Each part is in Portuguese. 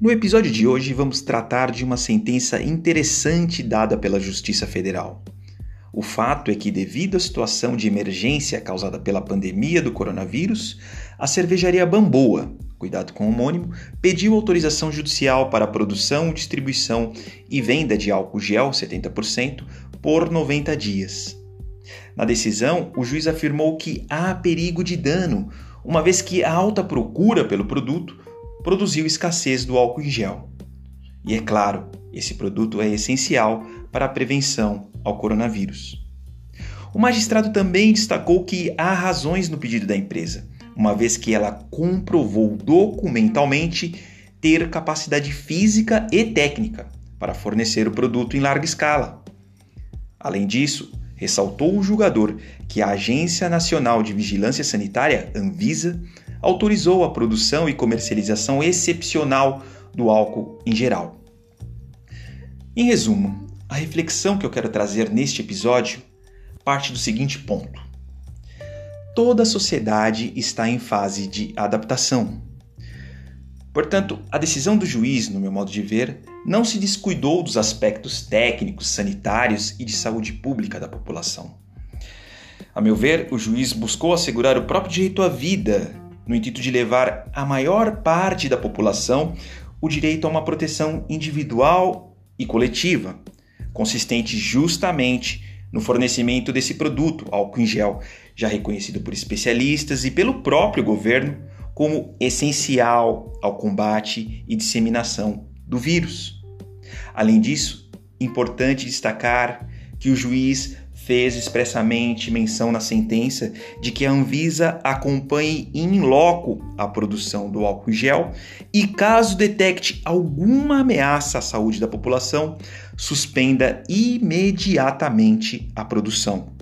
No episódio de hoje, vamos tratar de uma sentença interessante dada pela Justiça Federal. O fato é que, devido à situação de emergência causada pela pandemia do coronavírus, a cervejaria Bamboa, cuidado com o homônimo, pediu autorização judicial para a produção, distribuição e venda de álcool gel 70% por 90 dias. Na decisão, o juiz afirmou que há perigo de dano, uma vez que a alta procura pelo produto produziu escassez do álcool em gel. E é claro, esse produto é essencial para a prevenção ao coronavírus. O magistrado também destacou que há razões no pedido da empresa, uma vez que ela comprovou documentalmente ter capacidade física e técnica para fornecer o produto em larga escala. Além disso, ressaltou o julgador que a Agência Nacional de Vigilância Sanitária, Anvisa, autorizou a produção e comercialização excepcional do álcool em geral. Em resumo, a reflexão que eu quero trazer neste episódio parte do seguinte ponto: toda a sociedade está em fase de adaptação. Portanto, a decisão do juiz, no meu modo de ver, não se descuidou dos aspectos técnicos, sanitários e de saúde pública da população. A meu ver, o juiz buscou assegurar o próprio direito à vida, no intuito de levar a maior parte da população o direito a uma proteção individual e coletiva, consistente justamente no fornecimento desse produto, álcool em gel, já reconhecido por especialistas e pelo próprio governo como essencial ao combate e disseminação do vírus. Além disso, importante destacar que o juiz fez expressamente menção na sentença de que a Anvisa acompanhe in loco a produção do álcool gel e, caso detecte alguma ameaça à saúde da população, suspenda imediatamente a produção.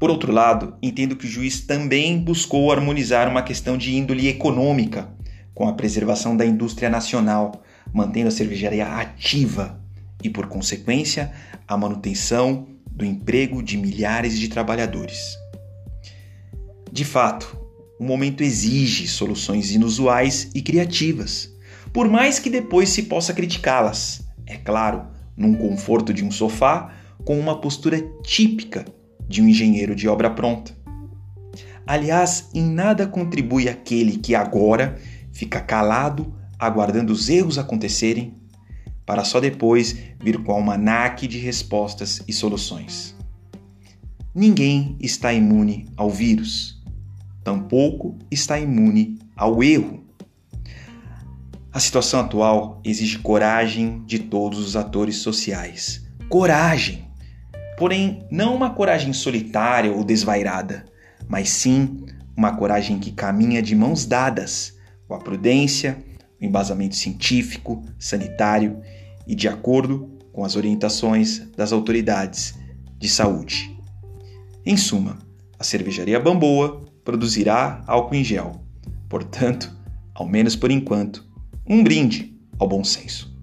Por outro lado, entendo que o juiz também buscou harmonizar uma questão de índole econômica com a preservação da indústria nacional, mantendo a cervejaria ativa e, por consequência, a manutenção do emprego de milhares de trabalhadores. De fato, o momento exige soluções inusuais e criativas, por mais que depois se possa criticá-las, é claro, num conforto de um sofá com uma postura típica de um engenheiro de obra pronta. Aliás, em nada contribui aquele que agora fica calado, aguardando os erros acontecerem, para só depois vir com almanaque de respostas e soluções. Ninguém está imune ao vírus, tampouco está imune ao erro. A situação atual exige coragem de todos os atores sociais. Coragem! Porém, não uma coragem solitária ou desvairada, mas sim uma coragem que caminha de mãos dadas com a prudência, o embasamento científico, sanitário e de acordo com as orientações das autoridades de saúde. Em suma, a cervejaria Bamboa produzirá álcool em gel. Portanto, ao menos por enquanto, um brinde ao bom senso.